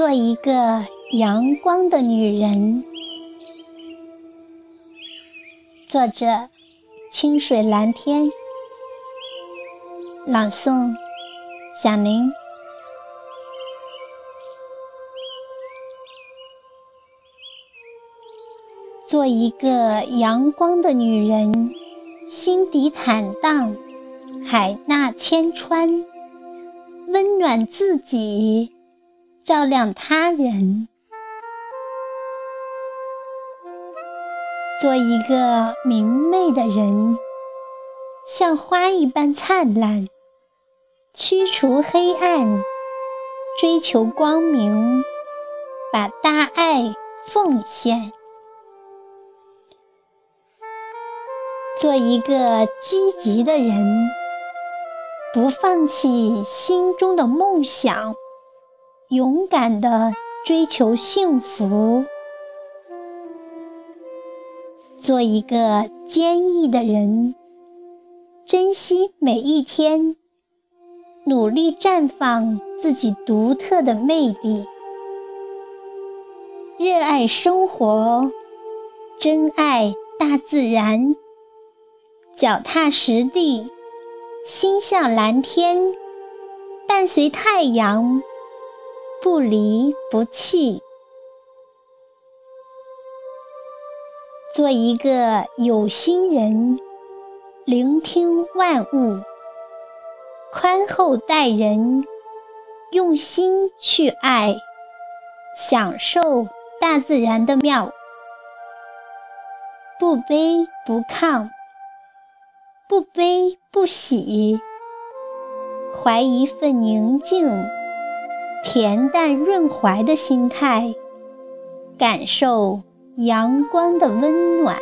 做一个阳光的女人。作者：清水蓝天。朗诵：响铃。做一个阳光的女人，心底坦荡，海纳千川，温暖自己。照亮他人，做一个明媚的人，像花一般灿烂，驱除黑暗，追求光明，把大爱奉献。做一个积极的人，不放弃心中的梦想。勇敢的追求幸福，做一个坚毅的人，珍惜每一天，努力绽放自己独特的魅力，热爱生活，珍爱大自然，脚踏实地，心向蓝天，伴随太阳。不离不弃，做一个有心人，聆听万物，宽厚待人，用心去爱，享受大自然的妙，不卑不亢，不悲不喜，怀一份宁静。恬淡润怀的心态，感受阳光的温暖。